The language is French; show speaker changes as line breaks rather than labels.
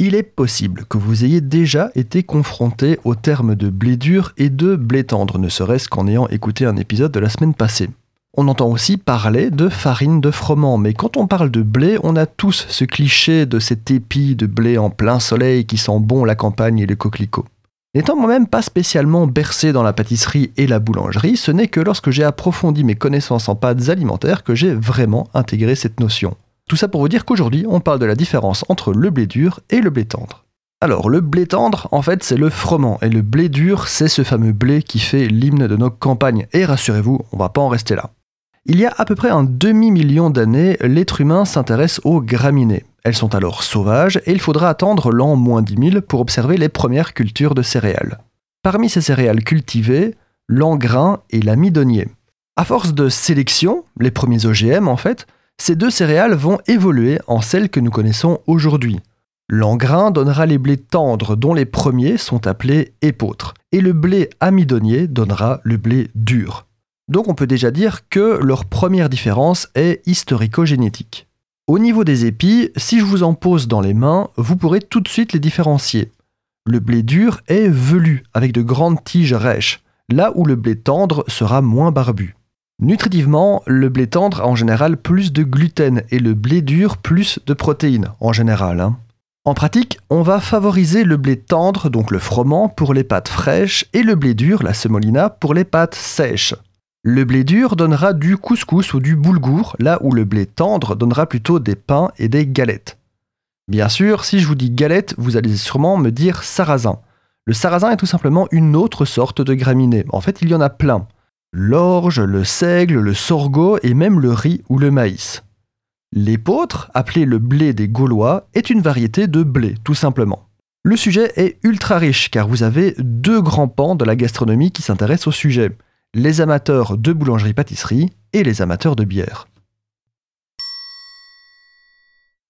Il est possible que vous ayez déjà été confronté aux termes de blé dur et de blé tendre, ne serait-ce qu'en ayant écouté un épisode de la semaine passée. On entend aussi parler de farine de froment, mais quand on parle de blé, on a tous ce cliché de cet épi de blé en plein soleil qui sent bon la campagne et le coquelicot. N'étant moi-même pas spécialement bercé dans la pâtisserie et la boulangerie, ce n'est que lorsque j'ai approfondi mes connaissances en pâtes alimentaires que j'ai vraiment intégré cette notion. Tout ça pour vous dire qu'aujourd'hui, on parle de la différence entre le blé dur et le blé tendre. Alors, le blé tendre, en fait, c'est le froment, et le blé dur, c'est ce fameux blé qui fait l'hymne de nos campagnes. Et rassurez-vous, on va pas en rester là. Il y a à peu près un demi-million d'années, l'être humain s'intéresse aux graminées. Elles sont alors sauvages et il faudra attendre l'an moins 10 000 pour observer les premières cultures de céréales. Parmi ces céréales cultivées, l'engrain et l'amidonnier. À force de sélection, les premiers OGM en fait, ces deux céréales vont évoluer en celles que nous connaissons aujourd'hui. L'engrain donnera les blés tendres dont les premiers sont appelés épeautres, et le blé amidonnier donnera le blé dur. Donc on peut déjà dire que leur première différence est historico-génétique. Au niveau des épis, si je vous en pose dans les mains, vous pourrez tout de suite les différencier. Le blé dur est velu, avec de grandes tiges rêches, là où le blé tendre sera moins barbu. Nutritivement, le blé tendre a en général plus de gluten et le blé dur plus de protéines, en général. Hein. En pratique, on va favoriser le blé tendre, donc le froment, pour les pâtes fraîches, et le blé dur, la semolina, pour les pâtes sèches. Le blé dur donnera du couscous ou du boulgour, là où le blé tendre donnera plutôt des pains et des galettes. Bien sûr, si je vous dis galette, vous allez sûrement me dire sarrasin. Le sarrasin est tout simplement une autre sorte de graminée. En fait, il y en a plein l'orge, le seigle, le sorgho et même le riz ou le maïs. L'épeautre, appelé le blé des Gaulois, est une variété de blé, tout simplement. Le sujet est ultra riche car vous avez deux grands pans de la gastronomie qui s'intéressent au sujet les amateurs de boulangerie-pâtisserie et les amateurs de bière.